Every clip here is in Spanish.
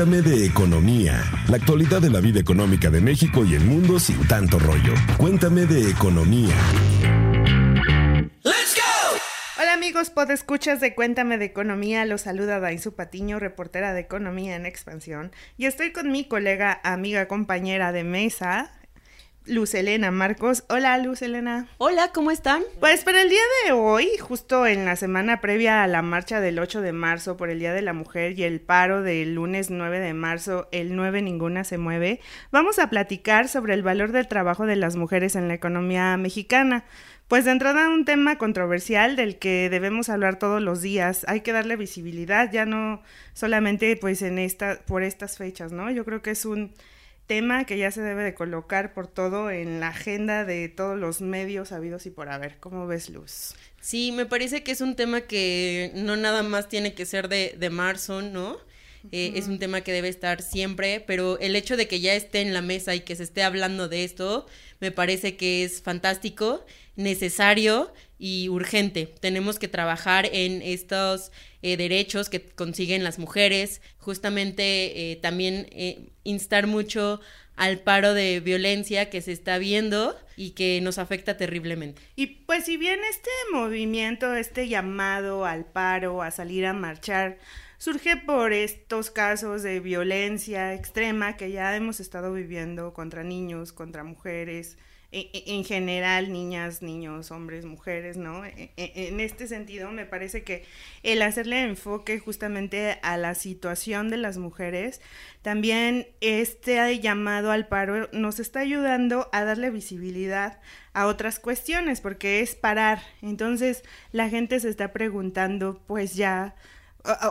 Cuéntame de economía, la actualidad de la vida económica de México y el mundo sin tanto rollo. Cuéntame de economía. Hola amigos, podescuchas de Cuéntame de Economía, los saluda Dainzu Patiño, reportera de Economía en Expansión, y estoy con mi colega, amiga, compañera de mesa, Luz Elena Marcos. Hola, Luz Elena. Hola, ¿cómo están? Pues para el día de hoy, justo en la semana previa a la marcha del 8 de marzo por el Día de la Mujer y el paro del lunes 9 de marzo, el 9 ninguna se mueve, vamos a platicar sobre el valor del trabajo de las mujeres en la economía mexicana. Pues de entrada un tema controversial del que debemos hablar todos los días. Hay que darle visibilidad, ya no solamente pues en esta, por estas fechas, ¿no? Yo creo que es un tema que ya se debe de colocar por todo en la agenda de todos los medios habidos y por haber. ¿Cómo ves, Luz? Sí, me parece que es un tema que no nada más tiene que ser de, de marzo, ¿no? Eh, es un tema que debe estar siempre, pero el hecho de que ya esté en la mesa y que se esté hablando de esto, me parece que es fantástico, necesario y urgente. Tenemos que trabajar en estos eh, derechos que consiguen las mujeres, justamente eh, también eh, instar mucho al paro de violencia que se está viendo y que nos afecta terriblemente. Y pues si bien este movimiento, este llamado al paro, a salir a marchar, surge por estos casos de violencia extrema que ya hemos estado viviendo contra niños, contra mujeres, en general, niñas, niños, hombres, mujeres, ¿no? E, e, en este sentido, me parece que el hacerle enfoque justamente a la situación de las mujeres, también este llamado al paro nos está ayudando a darle visibilidad a otras cuestiones, porque es parar. Entonces, la gente se está preguntando, pues ya,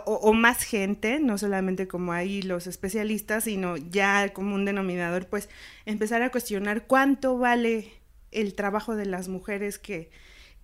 o, más gente, no solamente como ahí los especialistas, sino ya como un denominador, pues empezar a cuestionar cuánto vale el trabajo de las mujeres que,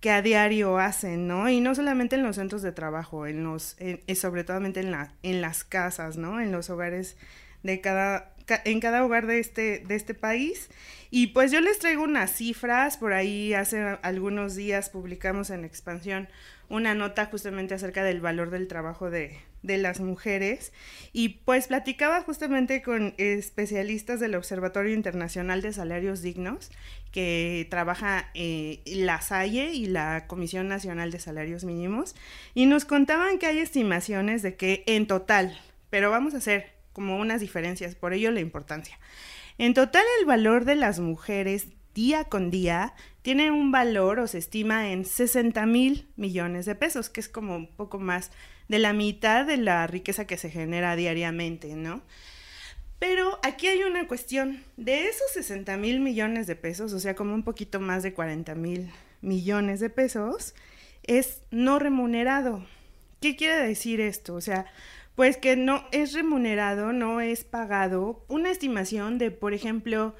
que a diario hacen, ¿no? Y no solamente en los centros de trabajo, en los, sobre todo en, la, en las casas, ¿no? En los hogares de cada, en cada hogar de este, de este país. Y pues yo les traigo unas cifras, por ahí hace algunos días publicamos en Expansión una nota justamente acerca del valor del trabajo de, las mujeres y pues platicaba justamente con especialistas del Observatorio Internacional de Salarios Dignos que trabaja eh, la SAIE y la Comisión Nacional de Salarios Mínimos y nos contaban que hay estimaciones de que en total, pero vamos a hacer como unas diferencias, por ello la importancia. En total el valor de las mujeres día con día tiene un valor o se estima en 60 mil millones de pesos, que es como un poco más de la mitad de la riqueza que se genera diariamente, ¿no? Pero aquí hay una cuestión, de esos 60 mil millones de pesos, o sea, como un poquito más de 40 mil millones de pesos, es no remunerado. ¿Qué quiere decir esto? O sea, pues que no es remunerado, no es pagado. Una estimación de, por ejemplo,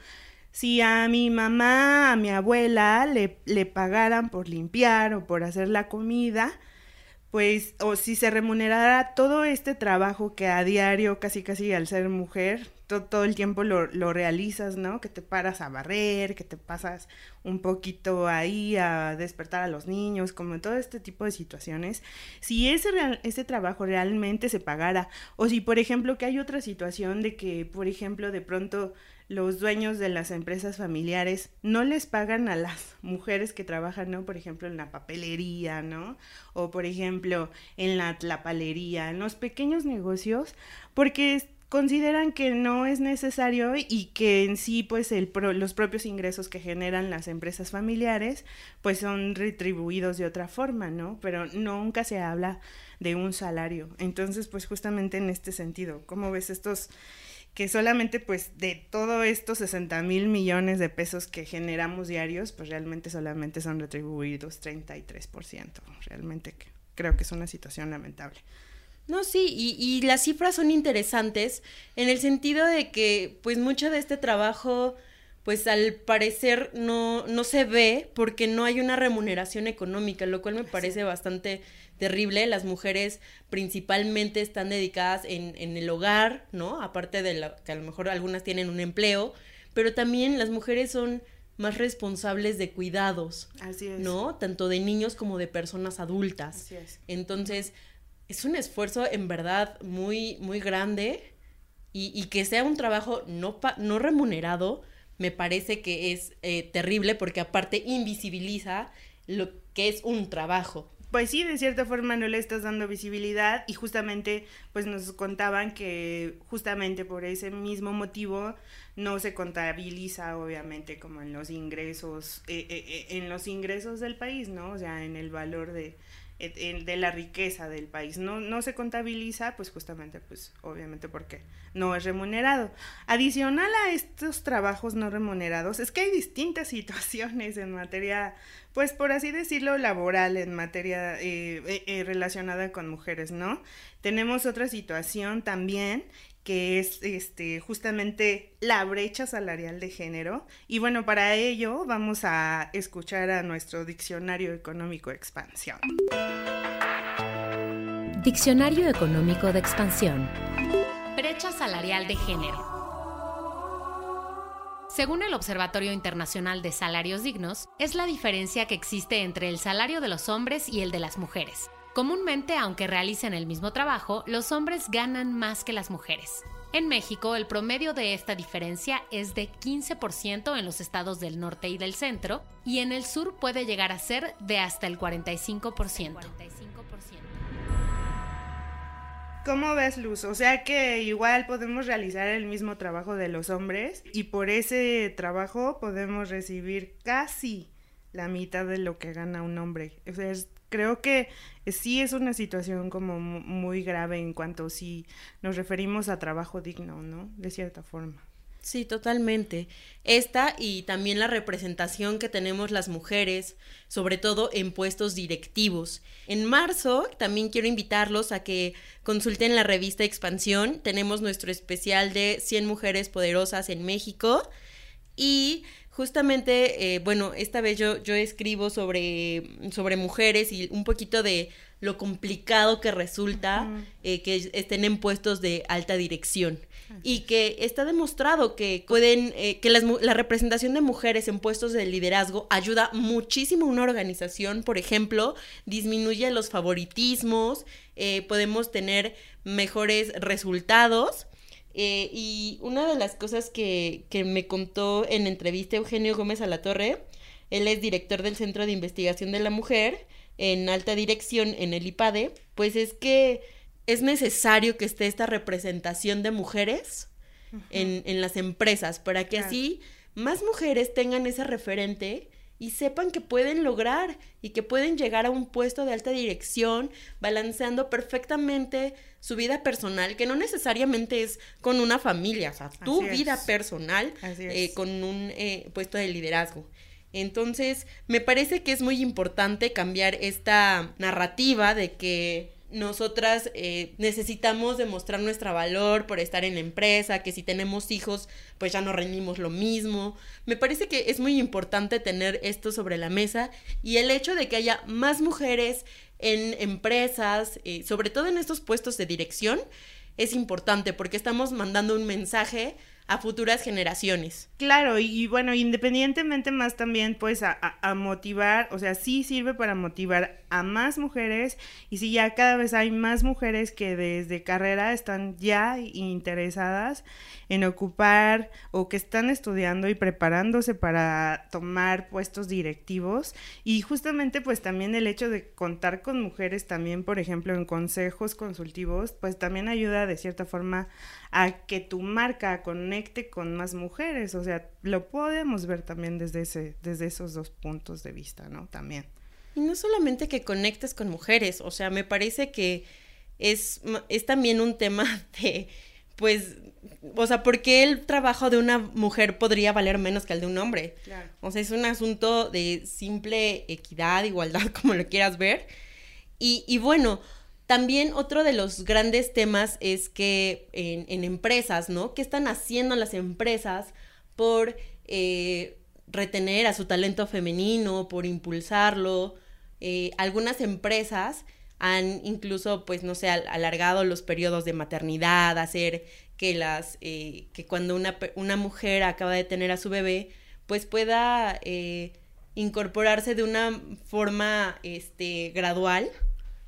si a mi mamá, a mi abuela le, le pagaran por limpiar o por hacer la comida, pues, o si se remunerara todo este trabajo que a diario, casi casi al ser mujer, todo el tiempo lo, lo, realizas, ¿no? Que te paras a barrer, que te pasas un poquito ahí a despertar a los niños, como todo este tipo de situaciones. Si ese, ese trabajo realmente se pagara, o si, por ejemplo, que hay otra situación de que, por ejemplo, de pronto los dueños de las empresas familiares no les pagan a las mujeres que trabajan, ¿no? Por ejemplo, en la papelería, ¿no? O por ejemplo, en la tlapalería, en los pequeños negocios, porque consideran que no es necesario y que en sí pues el los propios ingresos que generan las empresas familiares pues son retribuidos de otra forma, ¿no? Pero nunca se habla de un salario. Entonces pues justamente en este sentido, ¿cómo ves estos que solamente pues de todos estos 60 mil millones de pesos que generamos diarios, pues realmente solamente son retribuidos 33%. Realmente creo que es una situación lamentable. No, sí, y, y, las cifras son interesantes en el sentido de que pues mucho de este trabajo pues al parecer no, no se ve porque no hay una remuneración económica, lo cual me parece bastante terrible. Las mujeres principalmente están dedicadas en, en el hogar, ¿no? Aparte de que a lo mejor algunas tienen un empleo, pero también las mujeres son más responsables de cuidados, Así es. ¿no? Tanto de niños como de personas adultas. Así es. Entonces, es un esfuerzo en verdad muy, muy grande y, que sea un trabajo no, no remunerado, me parece que es eh, terrible porque aparte invisibiliza lo que es un trabajo pues sí, de cierta forma no le estás dando visibilidad y justamente pues nos contaban que justamente por ese mismo motivo no se contabiliza obviamente como en los ingresos, eh, eh, eh, en los ingresos del país, ¿no? O sea, en el valor de, de la riqueza del país. No, no se contabiliza, pues justamente, pues obviamente porque no es remunerado. Adicional a estos trabajos no remunerados, es que hay distintas situaciones en materia, pues por así decirlo, laboral, en materia eh, eh, eh, relacionada con mujeres, ¿no? Tenemos otra situación también que es este, justamente la brecha salarial de género. Y bueno, para ello vamos a escuchar a nuestro Diccionario Económico de Expansión. Diccionario Económico de Expansión. Brecha salarial de género. Según el Observatorio Internacional de Salarios Dignos, es la diferencia que existe entre el salario de los hombres y el de las mujeres Comúnmente, aunque realicen el mismo trabajo, los hombres ganan más que las mujeres. En México, el promedio de esta diferencia es de 15% en los estados del norte y del centro, y en el sur puede llegar a ser de hasta el 45%. ¿Cómo ves, Luz? O sea que igual podemos realizar el mismo trabajo de los hombres y por ese trabajo podemos recibir casi la mitad de lo que gana un hombre. Creo que sí es una situación como muy grave en cuanto si nos referimos a trabajo digno, ¿no? De cierta forma. Sí, totalmente. Esta y también la representación que tenemos las mujeres, sobre todo en puestos directivos. En marzo también quiero invitarlos a que consulten la revista Expansión. Tenemos nuestro especial de 100 mujeres poderosas en México. Y justamente, eh, bueno, esta vez yo, yo escribo sobre, sobre mujeres y un poquito de lo complicado que resulta eh, que estén en puestos de alta dirección. Y que está demostrado que pueden eh, que la representación de mujeres en puestos de liderazgo ayuda muchísimo a una organización. Por ejemplo disminuye los favoritismos podemos tener mejores resultados eh, y una de las cosas que, que me contó en entrevista Eugenio Gómez a la Torre, él es director del Centro de Investigación de la Mujer en alta dirección en el IPADE, pues es que es necesario que esté esta representación de mujeres en, en, las empresas para que así más mujeres tengan ese referente y sepan que pueden lograr y que pueden llegar a un puesto de alta dirección balanceando perfectamente su vida personal, que no necesariamente es con una familia, o sea, tu vida personal eh, con un eh, puesto de liderazgo. Entonces, me parece que es muy importante cambiar esta narrativa de que nosotras eh, necesitamos demostrar nuestro valor por estar en la empresa, que si tenemos hijos, pues ya no rendimos lo mismo. Me parece que es muy importante tener esto sobre la mesa y el hecho de que haya más mujeres en empresas, eh, sobre todo en estos puestos de dirección, es importante porque estamos mandando un mensaje a futuras generaciones. Claro, y, bueno, independientemente más también pues a, motivar, o sea, sí sirve para motivar a más mujeres y si ya cada vez hay más mujeres que desde carrera están ya interesadas en ocupar o que están estudiando y preparándose para tomar puestos directivos y justamente pues también el hecho de contar con mujeres también, por ejemplo, en consejos consultivos, pues también ayuda de cierta forma a que tu marca conecte con más mujeres, o sea, lo podemos ver también desde ese desde esos dos puntos de vista, ¿no? También. Y no solamente que conectes con mujeres, o sea, me parece que es, es también un tema de, pues, o sea, ¿por qué el trabajo de una mujer podría valer menos que el de un hombre? Claro. O sea, es un asunto de simple equidad, igualdad, como lo quieras ver. Y, y bueno, también otro de los grandes temas es que en, empresas, ¿no? ¿Qué están haciendo las empresas por eh, retener a su talento femenino, por impulsarlo? Eh, algunas empresas han incluso, pues, no sé, alargado los periodos de maternidad, hacer que las, eh, que cuando una, una, mujer acaba de tener a su bebé, pues pueda eh, incorporarse de una forma, este, gradual.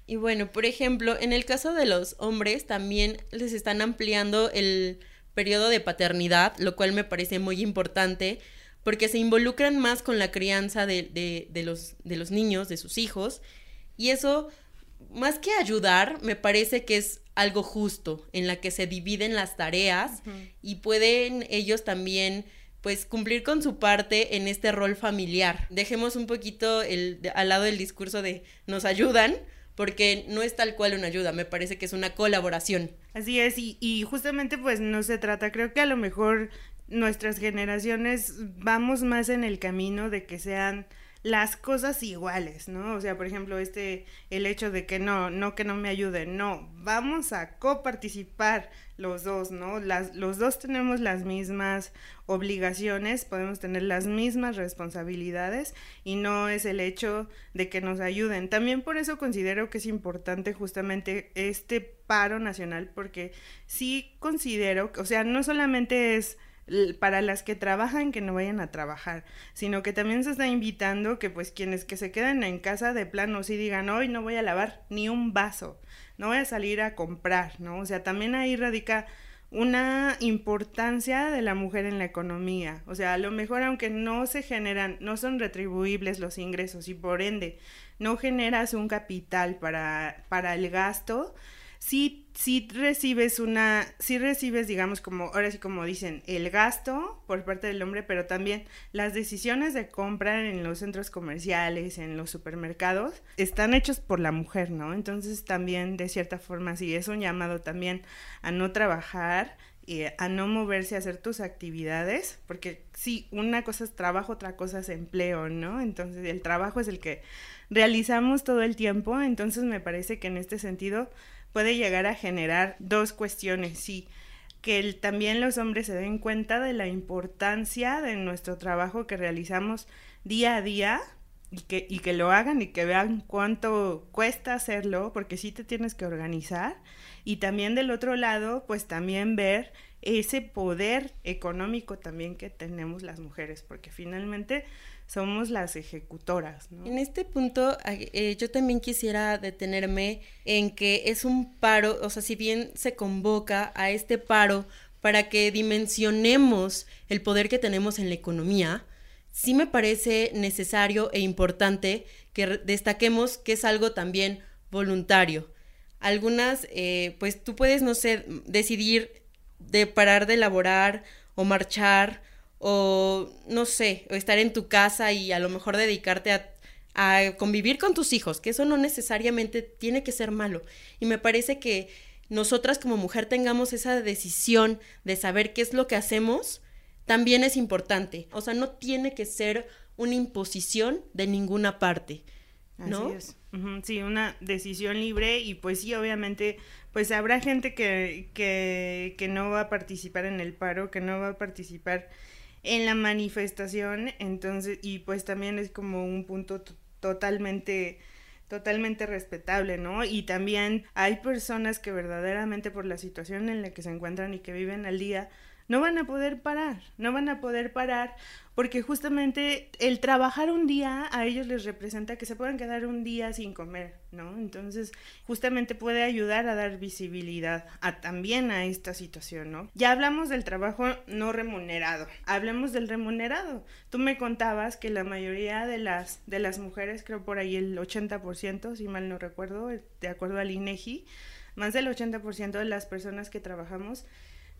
Y bueno, por ejemplo, en el caso de los hombres también les están ampliando el periodo de paternidad, lo cual me parece muy importante porque se involucran más con la crianza de, los, de los niños, de sus hijos, y eso, más que ayudar, me parece que es algo justo, en la que se dividen las tareas y pueden ellos también pues cumplir con su parte en este rol familiar. Dejemos un poquito el, al lado el discurso de nos ayudan, porque no es tal cual una ayuda, me parece que es una colaboración. Así es, y, y justamente pues no se trata, creo que a lo mejor nuestras generaciones vamos más en el camino de que sean las cosas iguales, ¿no? O sea, por ejemplo, este, el hecho de que no, no que no me ayuden, no, vamos a coparticipar los dos, ¿no? Las, los dos tenemos las mismas obligaciones, podemos tener las mismas responsabilidades y no es el hecho de que nos ayuden. También por eso considero que es importante justamente este paro nacional, porque sí considero, o sea, no solamente es para las que trabajan que no vayan a trabajar, sino que también se está invitando que pues quienes que se queden en casa de plano sí digan, hoy no voy a lavar ni un vaso, no voy a salir a comprar, ¿no? O sea, también ahí radica una importancia de la mujer en la economía. O sea, a lo mejor aunque no se generan, no son retribuibles los ingresos y por ende no generas un capital para, para el gasto, sí, sí recibes una, sí recibes, digamos, como, ahora sí como dicen, el gasto por parte del hombre, pero también las decisiones de compra en los centros comerciales, en los supermercados, están hechos por la mujer, ¿no? Entonces también, de cierta forma, sí, es un llamado también a no trabajar y a no moverse a hacer tus actividades, porque sí, una cosa es trabajo, otra cosa es empleo, ¿no? Entonces el trabajo es el que realizamos todo el tiempo, entonces me parece que en este sentido puede llegar a generar dos cuestiones, sí, que también los hombres se den cuenta de la importancia de nuestro trabajo que realizamos día a día y que, y que lo hagan y que vean cuánto cuesta hacerlo, porque sí te tienes que organizar. Y también del otro lado, pues también ver ese poder económico también que tenemos las mujeres, porque finalmente somos las ejecutoras. En este punto, eh, yo también quisiera detenerme en que es un paro, o sea, si bien se convoca a este paro para que dimensionemos el poder que tenemos en la economía, sí me parece necesario e importante que destaquemos que es algo también voluntario. Algunas, eh, pues tú puedes, no sé, decidir de parar de elaborar o marchar o no sé, o estar en tu casa y a lo mejor dedicarte a, a convivir con tus hijos, que eso no necesariamente tiene que ser malo. Y me parece que nosotras como mujer tengamos esa decisión de saber qué es lo que hacemos, también es importante. O sea, no tiene que ser una imposición de ninguna parte. ¿no? Así es. Sí, una decisión libre y pues sí, obviamente, pues habrá gente que, que, que no va a participar en el paro, que no va a participar en la manifestación, entonces, y pues también es como un punto totalmente totalmente respetable, ¿no? Y también hay personas que verdaderamente por la situación en la que se encuentran y que viven al día, no van a poder parar, no van a poder parar porque justamente el trabajar un día a ellos les representa que se puedan quedar un día sin comer, ¿no? Entonces, justamente puede ayudar a dar visibilidad a, también a esta situación, ¿no? Ya hablamos del trabajo no remunerado, hablemos del remunerado. Tú me contabas que la mayoría de las de las mujeres, creo por ahí el 80%, si mal no recuerdo, de acuerdo al INEGI, más del 80% de las personas que trabajamos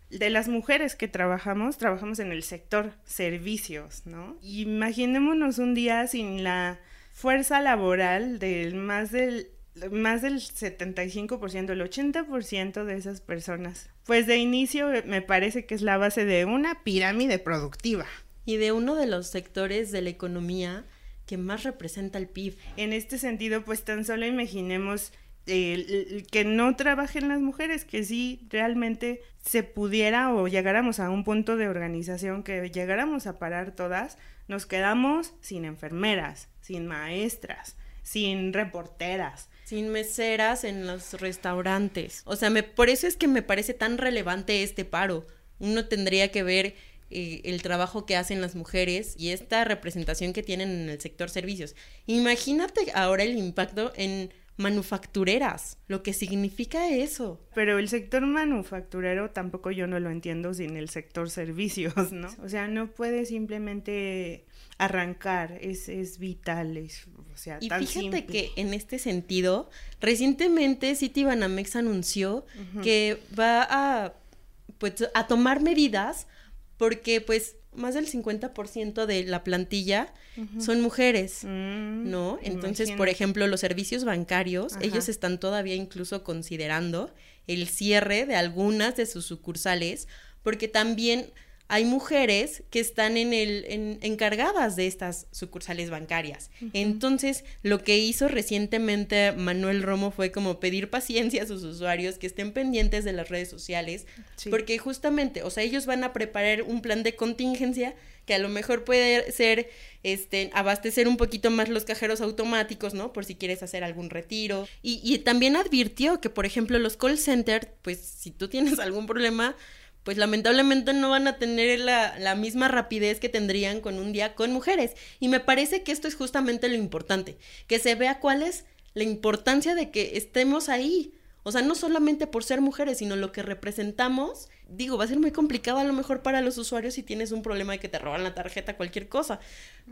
de las mujeres que trabajamos, trabajamos en el sector servicios, ¿no? Imaginémonos un día sin la fuerza laboral del más del más del 75%, el 80% de esas personas. Pues de inicio me parece que es la base de una pirámide productiva. Y de uno de los sectores de la economía que más representa el PIB. En este sentido, pues tan solo imaginemos que no trabajen las mujeres, que sí realmente se pudiera o llegáramos a un punto de organización que llegáramos a parar todas, nos quedamos sin enfermeras, sin maestras, sin reporteras. Sin meseras en los restaurantes. O sea, me, por eso es que me parece tan relevante este paro. Uno tendría que ver eh, el trabajo que hacen las mujeres y esta representación que tienen en el sector servicios. Imagínate ahora el impacto en manufactureras, lo que significa eso. Pero el sector manufacturero tampoco yo no lo entiendo sin el sector servicios, ¿no? O sea, no puede simplemente arrancar, es, es vital, es, o sea, y tan fíjate simple. que en este sentido, recientemente Citibanamex anunció que va a, pues, a tomar medidas porque pues más del 50% de la plantilla son mujeres, Mm, ¿no? Entonces, por ejemplo, los servicios bancarios, Ajá. ellos están todavía incluso considerando el cierre de algunas de sus sucursales, porque también hay mujeres que están en el, en- encargadas de estas sucursales bancarias. Entonces, lo que hizo recientemente Manuel Romo fue como pedir paciencia a sus usuarios que estén pendientes de las redes sociales, Sí. porque justamente, o sea, ellos van a preparar un plan de contingencia que a lo mejor puede ser este abastecer un poquito más los cajeros automáticos, ¿no? Por si quieres hacer algún retiro. Y, y también advirtió que, por ejemplo, los call centers, pues si tú tienes algún problema, pues lamentablemente no van a tener la, la misma rapidez que tendrían con un día con mujeres. Y me parece que esto es justamente lo importante, que se vea cuál es la importancia de que estemos ahí. O sea, no solamente por ser mujeres, sino lo que representamos. Digo, va a ser muy complicado a lo mejor para los usuarios si tienes un problema de que te roban la tarjeta, cualquier cosa.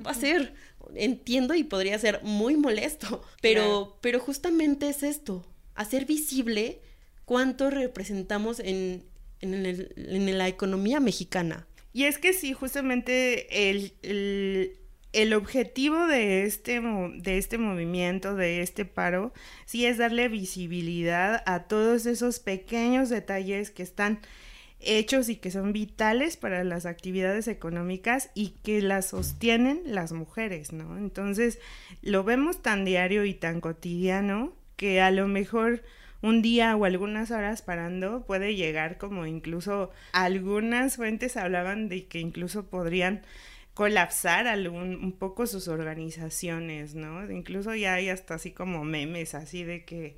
Va a ser, entiendo y podría ser muy molesto, pero, Claro. pero justamente es esto, hacer visible cuánto representamos en, en, el- en la economía mexicana. Y es que sí, justamente el, el, el objetivo de este, de este movimiento, de este paro, sí es darle visibilidad a todos esos pequeños detalles que están hechos y que son vitales para las actividades económicas y que las sostienen las mujeres, ¿no? Entonces, lo vemos tan diario y tan cotidiano que a lo mejor un día o algunas horas parando puede llegar como incluso algunas fuentes hablaban de que incluso podrían colapsar algún un poco sus organizaciones, ¿no? Incluso ya hay hasta así como memes así de que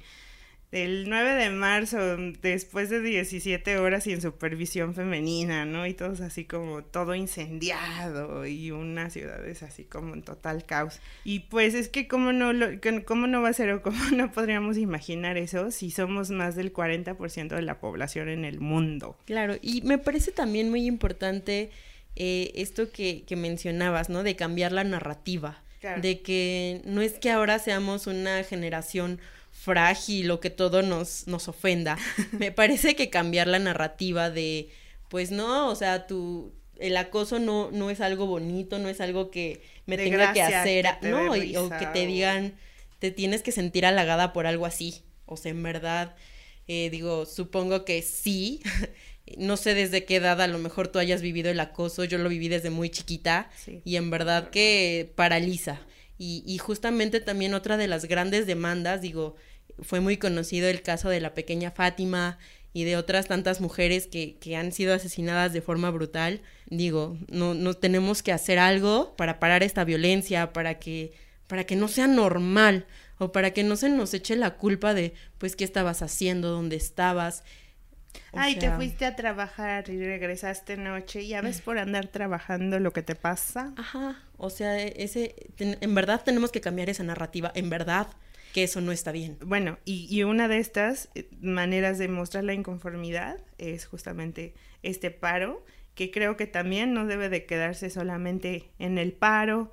el 9 de marzo, después de 17 horas sin supervisión femenina, ¿no? Y todos así como todo incendiado y unas ciudades así como en total caos. Y pues es que cómo no, lo, cómo no va a ser o cómo no podríamos imaginar eso si somos más del 40% de la población en el mundo. Claro, y me parece también muy importante eh, esto que, que mencionabas, ¿no? De cambiar la narrativa. Claro. De que no es que ahora seamos una generación frágil o que todo nos, nos ofenda. Me parece que cambiar la narrativa de, pues no, o sea, tu, el acoso no, no es algo bonito, no es algo que me De tenga que hacer, que no, y- o que te digan, te tienes que sentir halagada por algo así. O sea, en verdad, eh, digo, supongo que sí. No sé desde qué edad a lo mejor tú hayas vivido el acoso, yo lo viví desde muy chiquita Sí. y en verdad que paraliza. Y, y justamente también otra de las grandes demandas, digo, fue muy conocido el caso de la pequeña Fátima y de otras tantas mujeres que, que han sido asesinadas de forma brutal. Digo, no, no tenemos que hacer algo para parar esta violencia, para que, para que no sea normal o para que no se nos eche la culpa de, pues, qué estabas haciendo, dónde estabas. O Ay, te fuiste a trabajar y regresaste noche. Ya ves por andar trabajando lo que te pasa. Ajá, o sea, ese, ten- en verdad tenemos que cambiar esa narrativa, en verdad que eso no está bien. Bueno, y, y una de estas eh, maneras de mostrar la inconformidad es justamente este paro, que creo que también no debe de quedarse solamente en el paro.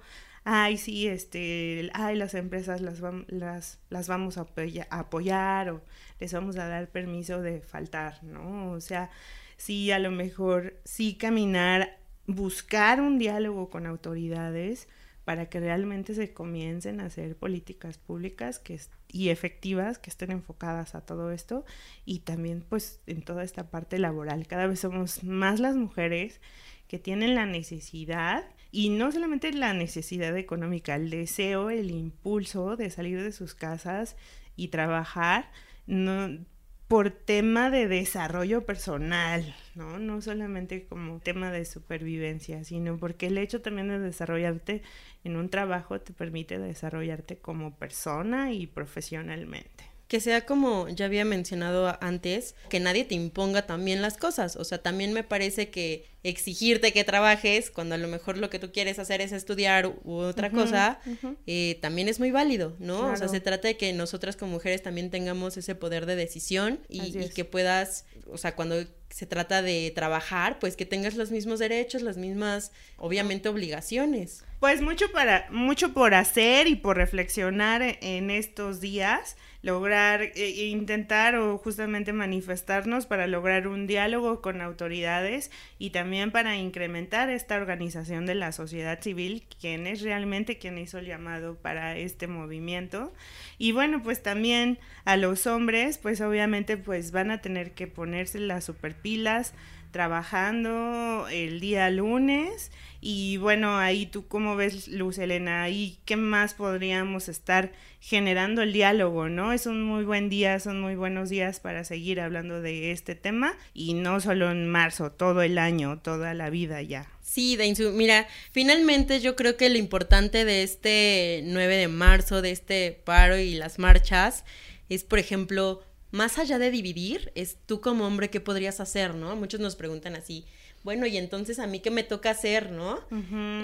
Ay, sí, este, ay, las empresas las, vam- las, las vamos a apoyar o les vamos a dar permiso de faltar, ¿no? O sea, sí, a lo mejor sí caminar, buscar un diálogo con autoridades para que realmente se comiencen a hacer políticas públicas que y efectivas que estén enfocadas a todo esto y también pues en toda esta parte laboral. Cada vez somos más las mujeres que tienen la necesidad y no solamente la necesidad económica, el deseo, el impulso de salir de sus casas y trabajar, no, por tema de desarrollo personal, ¿no? No solamente como tema de supervivencia, sino porque el hecho también de desarrollarte en un trabajo te permite desarrollarte como persona y profesionalmente. Que sea como ya había mencionado antes, que nadie te imponga también las cosas. O sea, también me parece que exigirte que trabajes cuando a lo mejor lo que tú quieres hacer es estudiar u otra cosa, eh, también es muy válido, ¿no? O sea, se trata de que nosotras como mujeres también tengamos ese poder de decisión y, y que puedas, o sea, cuando se trata de trabajar, pues que tengas los mismos derechos, las mismas, obviamente, obligaciones. Pues mucho para, mucho por hacer y por reflexionar en estos días lograr eh, intentar o justamente manifestarnos para lograr un diálogo con autoridades y también para incrementar esta organización de la sociedad civil, quien es realmente quien hizo el llamado para este movimiento. Y bueno, pues también a los hombres, pues obviamente pues van a tener que ponerse las superpilas trabajando el día lunes y bueno, ahí tú cómo ves, Luz Elena, ahí qué más podríamos estar generando el diálogo, ¿no? Es un muy buen día, son muy buenos días para seguir hablando de este tema y no solo en marzo, todo el año, toda la vida ya. Sí, Dainzu, mira, finalmente yo creo que lo importante de este 9 de marzo, de este paro y las marchas, es, por ejemplo, más allá de dividir, es tú como hombre, ¿qué podrías hacer, no? Muchos nos preguntan así, bueno, y entonces a mí qué me toca hacer, ¿no?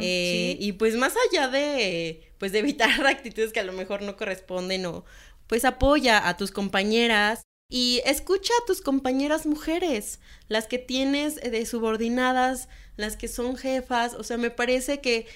Eh, y pues más allá de, pues de evitar actitudes que a lo mejor no corresponden o, pues apoya a tus compañeras y escucha a tus compañeras mujeres, las que tienes de subordinadas, las que son jefas, o sea, me parece que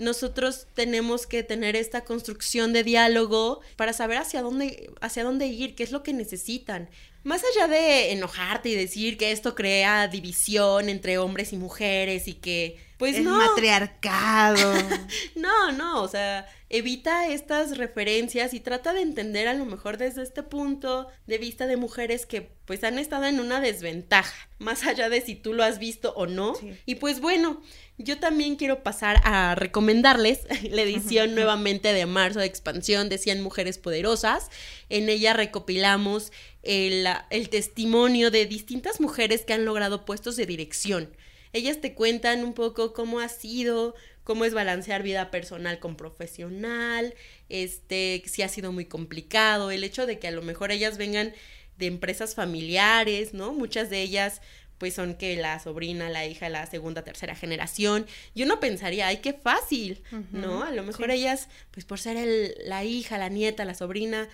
nosotros tenemos que tener esta construcción de diálogo para saber hacia dónde, hacia dónde ir, qué es lo que necesitan. Más allá de enojarte y decir que esto crea división entre hombres y mujeres y que, pues es no. matriarcado. no, no, o sea, evita estas referencias y trata de entender a lo mejor desde este punto de vista de mujeres que pues han estado en una desventaja, más allá de si tú lo has visto o no. Y pues bueno, yo también quiero pasar a recomendarles la edición nuevamente de marzo de expansión de 100 mujeres poderosas. En ella recopilamos el, el testimonio de distintas mujeres que han logrado puestos de dirección. Ellas te cuentan un poco cómo ha sido, cómo es balancear vida personal con profesional, este, si ha sido muy complicado, el hecho de que a lo mejor ellas vengan de empresas familiares, ¿no? Muchas de ellas pues son que la sobrina, la hija, la segunda, tercera generación. Y uno pensaría, ay, qué fácil, ¿no? A lo mejor ellas, pues por ser el, la hija, la nieta, la sobrina,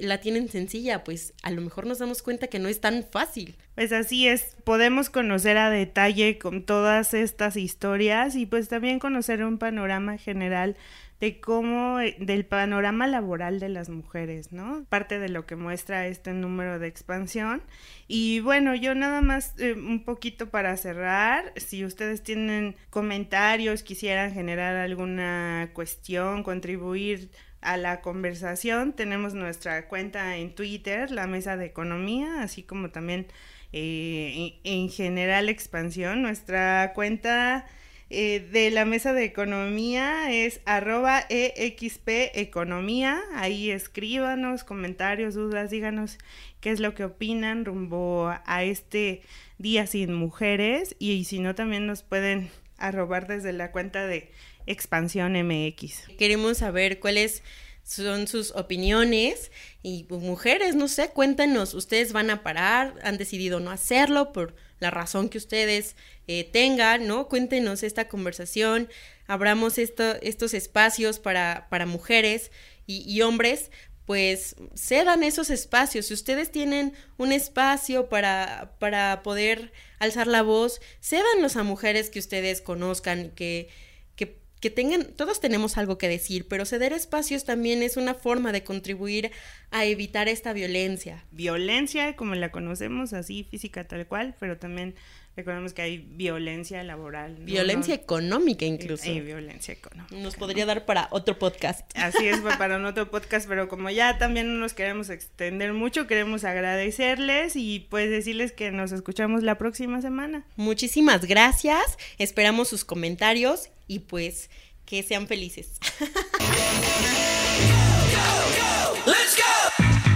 la tienen sencilla, pues a lo mejor nos damos cuenta que no es tan fácil. Pues así es, podemos conocer a detalle con todas estas historias y pues también conocer un panorama general de cómo, eh, del panorama laboral de las mujeres, ¿no? Parte de lo que muestra este número de expansión. Y bueno, yo nada más eh, un poquito para cerrar, si ustedes tienen comentarios, quisieran generar alguna cuestión, contribuir a la conversación, tenemos nuestra cuenta en Twitter, la Mesa de Economía, así como también eh, en general expansión, nuestra cuenta eh, de la mesa de economía es arroba EXP Economía. Ahí escríbanos comentarios, dudas, díganos qué es lo que opinan rumbo a este Día sin Mujeres. Y, si no, también nos pueden arrobar desde la cuenta de Expansión MX. Queremos saber cuáles son sus opiniones y pues, mujeres, no sé, cuéntanos, ustedes van a parar, han decidido no hacerlo por la razón que ustedes eh, tengan, ¿no? Cuéntenos esta conversación, abramos esto, estos espacios para, para mujeres y, y hombres, pues cedan esos espacios. Si ustedes tienen un espacio para, para poder alzar la voz, cédanlos a mujeres que ustedes conozcan, que, que, tengan, todos tenemos algo que decir, pero ceder espacios también es una forma de contribuir a evitar esta violencia. Violencia como la conocemos, así física tal cual, pero también Recordemos que hay violencia laboral. Violencia económica incluso. Hay violencia económica. Nos podría dar para otro podcast. Así es, para un otro podcast, pero como ya también no nos queremos extender mucho, queremos agradecerles y pues decirles que nos escuchamos la próxima semana. Muchísimas gracias, esperamos sus comentarios y pues que sean felices.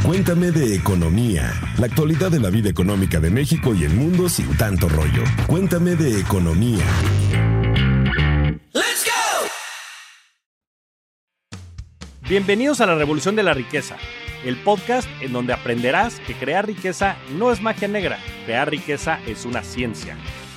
Cuéntame de economía, la actualidad de la vida económica de México y el mundo sin tanto rollo. Cuéntame de economía. Bienvenidos a la Revolución de la Riqueza, el podcast en donde aprenderás que crear riqueza no es magia negra, crear riqueza es una ciencia.